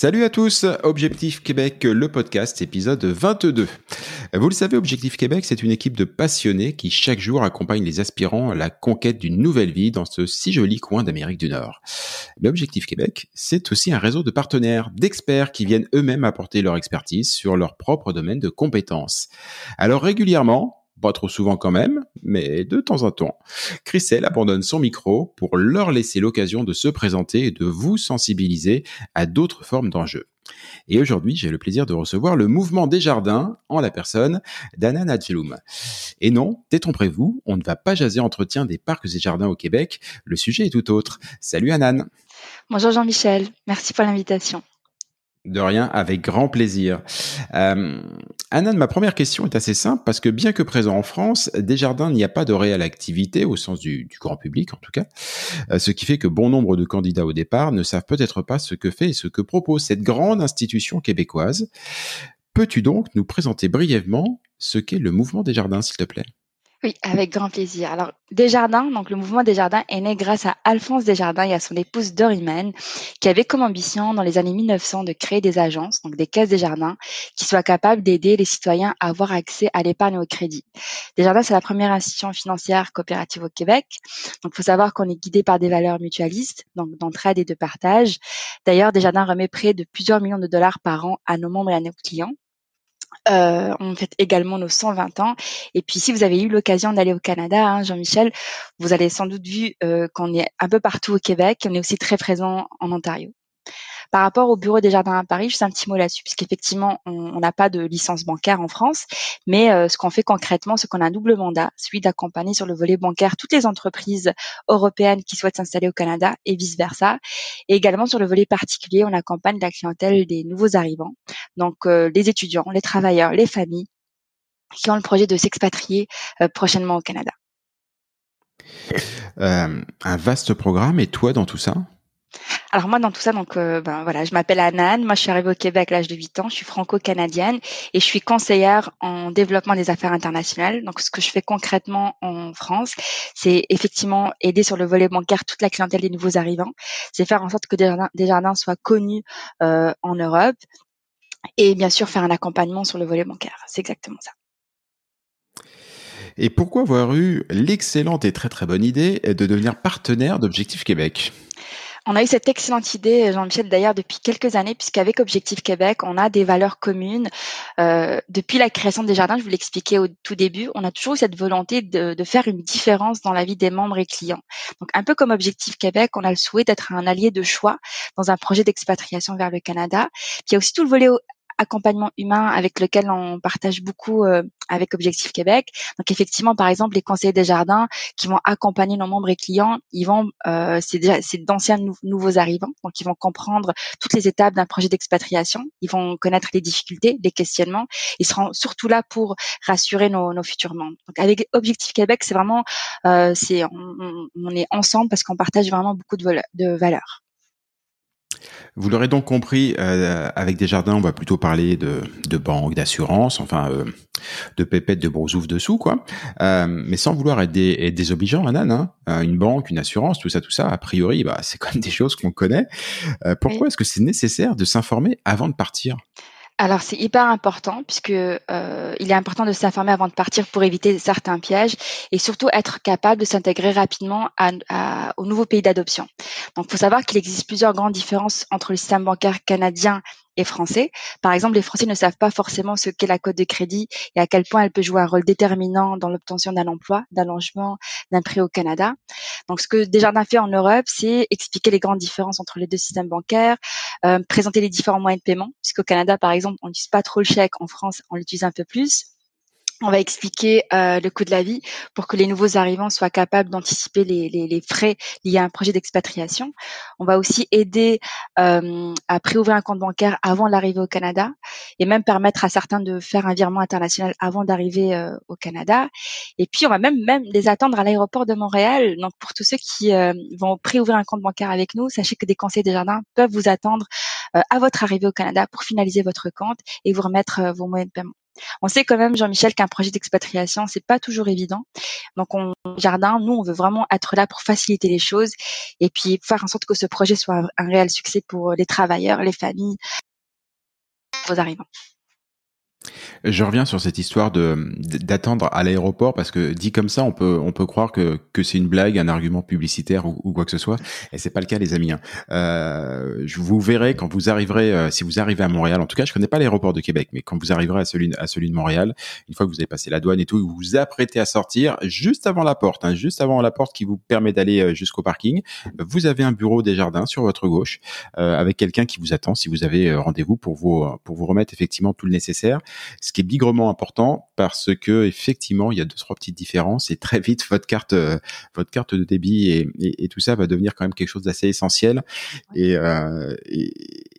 Salut à tous, Objectif Québec, le podcast, épisode 22. Vous le savez, Objectif Québec, c'est une équipe de passionnés qui chaque jour accompagne les aspirants à la conquête d'une nouvelle vie dans ce si joli coin d'Amérique du Nord. Mais Objectif Québec, c'est aussi un réseau de partenaires, d'experts qui viennent eux-mêmes apporter leur expertise sur leur propre domaine de compétences. Alors régulièrement, pas trop souvent quand même, mais de temps en temps. Christelle abandonne son micro pour leur laisser l'occasion de se présenter et de vous sensibiliser à d'autres formes d'enjeux. Et aujourd'hui, j'ai le plaisir de recevoir le mouvement des jardins en la personne d'Anna Nadjeloum. Et non, détrompez-vous, on ne va pas jaser entretien des parcs et jardins au Québec, le sujet est tout autre. Salut Anan. Bonjour Jean-Michel, merci pour l'invitation. De rien, avec grand plaisir. Euh, ma première question est assez simple parce que bien que présent en France, Desjardins n'y a pas de réelle activité au sens du, grand public en tout cas, euh, ce qui fait que bon nombre de candidats au départ ne savent peut-être pas ce que fait et ce que propose cette grande institution québécoise. Peux-tu donc nous présenter brièvement ce qu'est le mouvement Desjardins, s'il te plaît? Oui, avec grand plaisir. Alors, Desjardins, donc le mouvement Desjardins est né grâce à Alphonse Desjardins et à son épouse Doriman, qui avait comme ambition dans les années 1900 de créer des agences, donc des caisses Desjardins, qui soient capables d'aider les citoyens à avoir accès à l'épargne et au crédit. Desjardins, c'est la première institution financière coopérative au Québec. Donc, faut savoir qu'on est guidé par des valeurs mutualistes, donc d'entraide et de partage. D'ailleurs, Desjardins remet près de plusieurs millions de dollars par an à nos membres et à nos clients. Euh, on fête également nos 120 ans. Et puis, si vous avez eu l'occasion d'aller au Canada, hein, Jean-Michel, vous avez sans doute vu euh, qu'on est un peu partout au Québec. On est aussi très présent en Ontario. Par rapport au bureau des jardins à Paris, juste un petit mot là-dessus, puisqu'effectivement, on n'a pas de licence bancaire en France, mais euh, ce qu'on fait concrètement, c'est qu'on a un double mandat, celui d'accompagner sur le volet bancaire toutes les entreprises européennes qui souhaitent s'installer au Canada et vice-versa. Et également sur le volet particulier, on accompagne la clientèle des nouveaux arrivants, donc euh, les étudiants, les travailleurs, les familles qui ont le projet de s'expatrier euh, prochainement au Canada. un vaste programme, et toi dans tout ça? Alors moi dans tout ça donc euh, ben voilà, je m'appelle Anan, moi je suis arrivée au Québec à l'âge de 8 ans, je suis franco-canadienne et je suis conseillère en développement des affaires internationales. Donc ce que je fais concrètement en France, c'est effectivement aider sur le volet bancaire toute la clientèle des nouveaux arrivants, c'est faire en sorte que Desjardins, jardins soient connus euh, en Europe et bien sûr faire un accompagnement sur le volet bancaire. C'est exactement ça. Et pourquoi avoir eu l'excellente et très très bonne idée de devenir partenaire d'Objectif Québec? On a eu cette excellente idée, Jean-Michel, d'ailleurs, depuis quelques années, puisqu'avec Objectif Québec, on a des valeurs communes. Euh, depuis la création des jardins, je vous l'expliquais au tout début, on a toujours eu cette volonté de, de, faire une différence dans la vie des membres et clients. Donc, un peu comme Objectif Québec, on a le souhait d'être un allié de choix dans un projet d'expatriation vers le Canada. Puis il y a aussi tout le volet accompagnement humain avec lequel on partage beaucoup euh, avec Objectif Québec. Donc effectivement, par exemple, les conseillers des jardins qui vont accompagner nos membres et clients, ils vont, euh, c'est déjà c'est d'anciens nouveaux arrivants, donc ils vont comprendre toutes les étapes d'un projet d'expatriation. Ils vont connaître les difficultés, les questionnements. Ils seront surtout là pour rassurer nos, nos futurs membres. Donc avec Objectif Québec, c'est vraiment, euh, c'est on, est ensemble parce qu'on partage vraiment beaucoup de valeurs. Vous l'aurez donc compris, euh, avec Desjardins, on va plutôt parler de, de banque, d'assurance, enfin euh, de pépettes, de brousouf dessous, quoi. Euh, mais sans vouloir être, des, être désobligeant, Anan, hein, euh, une banque, une assurance, tout ça, tout ça, a priori, bah, c'est quand même des choses qu'on connaît. Euh, pourquoi est-ce que c'est nécessaire de s'informer avant de partir? Alors c'est hyper important puisque euh, il est important de s'informer avant de partir pour éviter certains pièges et surtout être capable de s'intégrer rapidement au nouveau pays d'adoption. Donc il faut savoir qu'il existe plusieurs grandes différences entre le système bancaire canadien et français. Par exemple, les Français ne savent pas forcément ce qu'est la cote de crédit et à quel point elle peut jouer un rôle déterminant dans l'obtention d'un emploi, d'un logement, d'un prêt au Canada. Donc, ce que Desjardins fait en Europe, c'est expliquer les grandes différences entre les deux systèmes bancaires, euh, présenter les différents moyens de paiement, puisqu'au Canada, par exemple, on n'utilise pas trop le chèque, en France, on l'utilise un peu plus on va expliquer euh, le coût de la vie pour que les nouveaux arrivants soient capables d'anticiper les, les, les, frais liés à un projet d'expatriation. On va aussi aider euh, à préouvrir un compte bancaire avant l'arrivée au Canada et même permettre à certains de faire un virement international avant d'arriver euh, au Canada. Et puis on va même même les attendre à l'aéroport de Montréal. Donc pour tous ceux qui euh, vont préouvrir un compte bancaire avec nous, sachez que des conseils des jardins peuvent vous attendre à votre arrivée au Canada pour finaliser votre compte et vous remettre vos moyens de paiement. On sait quand même, Jean-Michel, qu'un projet d'expatriation, c'est pas toujours évident. Donc, on, jardin, nous, on veut vraiment être là pour faciliter les choses et puis faire en sorte que ce projet soit un, réel succès pour les travailleurs, les familles, vos arrivants. Je reviens sur cette histoire de d'attendre à l'aéroport parce que dit comme ça, on peut on peut croire que que c'est une blague, un argument publicitaire ou, ou, quoi que ce soit, et c'est pas le cas, les amis. Hein. Euh, je vous verrai quand vous arriverez, euh, si vous arrivez à Montréal. En tout cas, je connais pas l'aéroport de Québec, mais quand vous arriverez à celui à celui de Montréal, une fois que vous avez passé la douane et tout, vous vous apprêtez à sortir juste avant la porte, hein, juste avant la porte qui vous permet d'aller euh, jusqu'au parking. Vous avez un bureau des jardins sur votre gauche euh, avec quelqu'un qui vous attend si vous avez euh, rendez-vous pour vous pour vous remettre effectivement tout le nécessaire ce qui est bigrement important parce que effectivement il y a deux trois petites différences et très vite votre carte euh, votre carte de débit et, et, et, tout ça va devenir quand même quelque chose d'assez essentiel. Et, euh, et,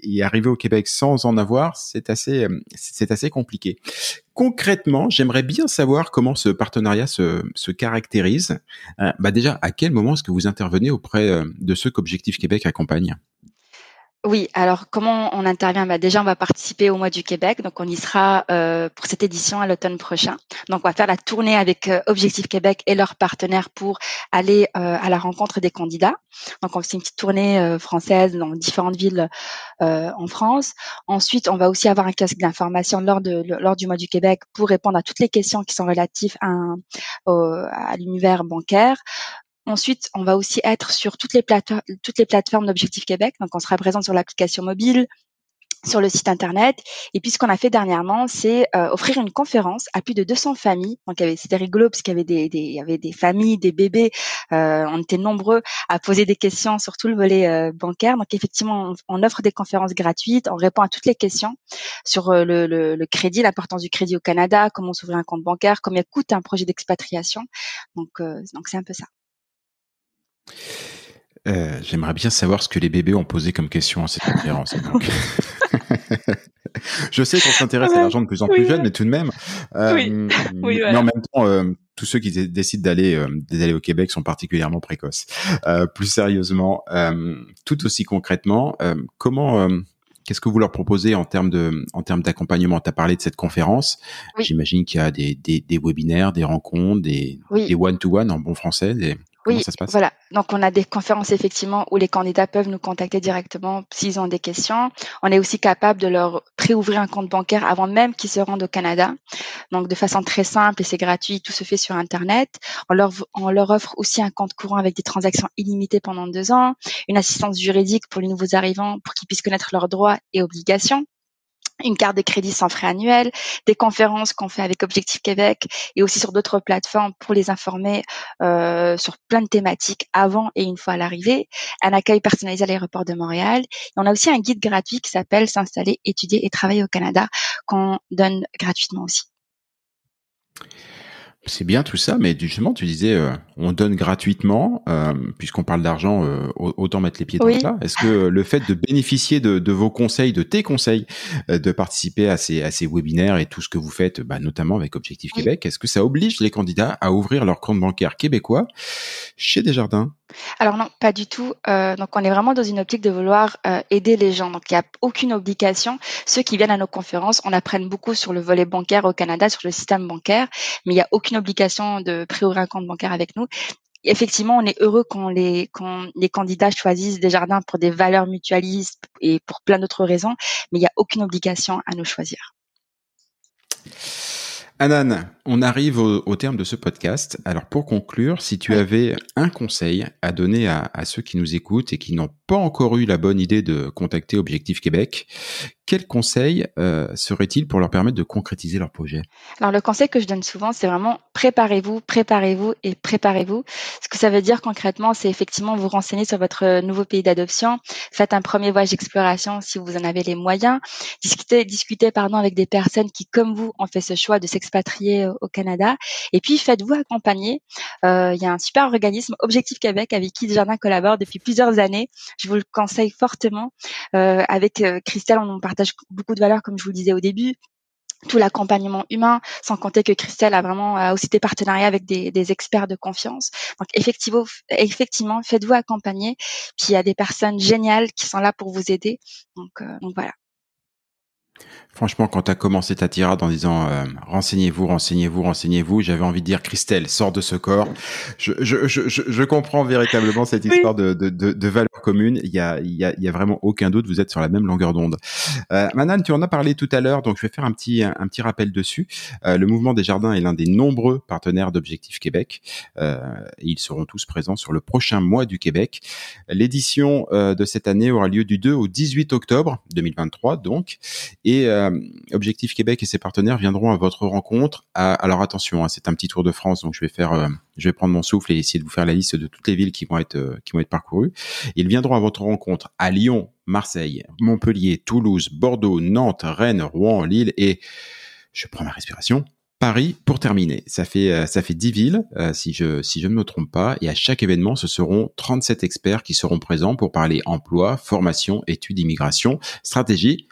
et, arriver au Québec sans en avoir c'est assez c'est assez compliqué. Concrètement, j'aimerais bien savoir comment ce partenariat se, se caractérise. Euh, bah déjà, à quel moment est-ce que vous intervenez auprès euh, de ceux qu'Objectif Québec accompagne? Oui, alors comment on intervient? Bah, Déjà, on va participer au mois du Québec, donc on y sera euh, pour cette édition à l'automne prochain. Donc on va faire la tournée avec euh, Objectif Québec et leurs partenaires pour aller euh, à la rencontre des candidats. Donc on fait une petite tournée française dans différentes villes en France. Ensuite, on va aussi avoir un casque d'information lors, du mois du Québec pour répondre à toutes les questions qui sont relatives à l'univers bancaire. Ensuite, on va aussi être sur toutes les, plateformes, toutes les plateformes d'Objectif Québec. Donc, on sera présent sur l'application mobile, sur le site internet. Et puis, ce qu'on a fait dernièrement, c'est euh, offrir une conférence à plus de 200 familles. Donc, c'était rigolo parce qu'il y avait des, des, y avait des familles, des bébés. Euh, on était nombreux à poser des questions sur tout le volet euh, bancaire. Donc, effectivement, on, on, offre des conférences gratuites. On répond à toutes les questions sur euh, le, le, le, crédit, l'importance du crédit au Canada, comment s'ouvrir un compte bancaire, combien coûte un projet d'expatriation. Donc, euh, donc c'est un peu ça. Euh, J'aimerais bien savoir ce que les bébés ont posé comme question à cette conférence. je sais qu'on s'intéresse ouais, à l'argent de plus en plus oui, jeune, mais tout de même. Euh, oui. oui voilà. Mais en même temps, euh, tous ceux qui décident d'aller euh, d'aller au Québec sont particulièrement précoces. Plus sérieusement, tout aussi concrètement, comment Qu'est-ce que vous leur proposez en termes de, en termes d'accompagnement? Tu as parlé de cette conférence. Oui. J'imagine qu'il y a des, des, des, webinaires, des rencontres, des, oui. des one-to-one en bon français. Des, oui, voilà. Donc on a des conférences effectivement où les candidats peuvent nous contacter directement s'ils ont des questions. On est aussi capable de leur préouvrir un compte bancaire avant même qu'ils se rendent au Canada. Donc de façon très simple et c'est gratuit, tout se fait sur Internet. On leur, on leur offre aussi un compte courant avec des transactions illimitées pendant deux ans, une assistance juridique pour les nouveaux arrivants pour qu'ils puissent connaître leurs droits et obligations une carte de crédit sans frais annuels, des conférences qu'on fait avec Objectif Québec et aussi sur d'autres plateformes pour les informer euh, sur plein de thématiques avant et une fois à l'arrivée, un accueil personnalisé à l'aéroport de Montréal. Et on a aussi un guide gratuit qui s'appelle S'installer, étudier et travailler au Canada qu'on donne gratuitement aussi. C'est bien tout ça, mais justement, tu disais, euh, on donne gratuitement, euh, puisqu'on parle d'argent, euh, autant mettre les pieds dans oui. plat. Est-ce que le fait de bénéficier de, de, vos conseils, de tes conseils, euh, de participer à ces, à ces webinaires et tout ce que vous faites, bah, notamment avec Objectif oui. Québec, est-ce que ça oblige les candidats à ouvrir leur compte bancaire québécois chez Desjardins? Alors non, pas du tout. Euh, donc on est vraiment dans une optique de vouloir euh, aider les gens. Donc il n'y a aucune obligation. Ceux qui viennent à nos conférences, on apprenne beaucoup sur le volet bancaire au Canada, sur le système bancaire, mais il n'y a aucune obligation de préouvrir un compte bancaire avec nous. Effectivement, on est heureux quand les, candidats choisissent des jardins pour des valeurs mutualistes et pour plein d'autres raisons, mais il n'y a aucune obligation à nous choisir. Anan, on arrive au, terme de ce podcast. Alors pour conclure, si tu avais un conseil à donner à, à ceux qui nous écoutent et qui n'ont pas encore eu la bonne idée de contacter Objectif Québec, quel conseil euh, serait-il pour leur permettre de concrétiser leur projet? Alors le conseil que je donne souvent, c'est vraiment préparez-vous, préparez-vous et préparez-vous. Ce que ça veut dire concrètement, c'est effectivement vous renseigner sur votre nouveau pays d'adoption, faites un premier voyage d'exploration si vous en avez les moyens, discutez, discutez pardon avec des personnes qui, comme vous, ont fait ce choix de s'expatrier au Canada, et puis faites-vous accompagner. Euh, il y a un super organisme, Objectif Québec, avec qui Jardin collabore depuis plusieurs années. Je vous le conseille fortement. Euh, avec euh, Christelle, on partage beaucoup de valeurs, comme je vous le disais au début tout l'accompagnement humain, sans compter que Christelle a vraiment aussi des partenariats avec des, experts de confiance. Donc effectivement, effectivement, faites-vous accompagner. Puis il y a des personnes géniales qui sont là pour vous aider. Donc, euh, donc voilà. Franchement, quand tu as commencé ta tirade en disant euh, renseignez-vous, renseignez-vous, renseignez-vous, j'avais envie de dire Christelle, sors de ce corps. Je, je, je, je comprends véritablement cette histoire de, de, de, de valeur commune. Il y a, il, y a, il y a vraiment aucun doute, vous êtes sur la même longueur d'onde. Euh, Manan, tu en as parlé tout à l'heure, donc je vais faire un petit, un, petit rappel dessus. Euh, le mouvement des jardins est l'un des nombreux partenaires d'Objectif Québec. Euh, et ils seront tous présents sur le prochain mois du Québec. L'édition euh, de cette année aura lieu du 2 au 18 octobre 2023, donc. Et euh, Objectif Québec et ses partenaires viendront à votre rencontre. alors attention, hein, c'est un petit tour de France, donc je vais faire, euh, je vais prendre mon souffle et essayer de vous faire la liste de toutes les villes qui vont être euh, qui vont être parcourues. Ils viendront à votre rencontre à Lyon, Marseille, Montpellier, Toulouse, Bordeaux, Nantes, Rennes, Rouen, Lille et je prends ma respiration. Paris pour terminer. Ça fait ça fait 10 villes si je si je ne me trompe pas et à chaque événement ce seront 37 experts qui seront présents pour parler emploi, formation, études, immigration, stratégie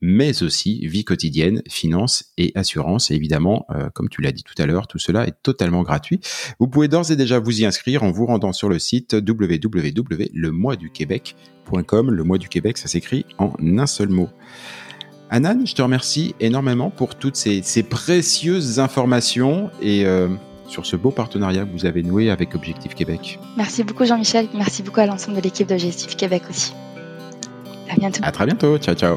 mais aussi vie quotidienne, finance et assurance. Et évidemment, euh, comme tu l'as dit tout à l'heure, tout cela est totalement gratuit. Vous pouvez d'ores et déjà vous y inscrire en vous rendant sur le site www.lemoisduquebec.com. Le mois du Québec, ça s'écrit en un seul mot. Anan, je te remercie énormément pour toutes ces, précieuses informations et euh, sur ce beau partenariat que vous avez noué avec Objectif Québec. Merci beaucoup Jean-Michel, merci beaucoup à l'ensemble de l'équipe d'Objectif Québec aussi. À bientôt. À très bientôt. Ciao, ciao.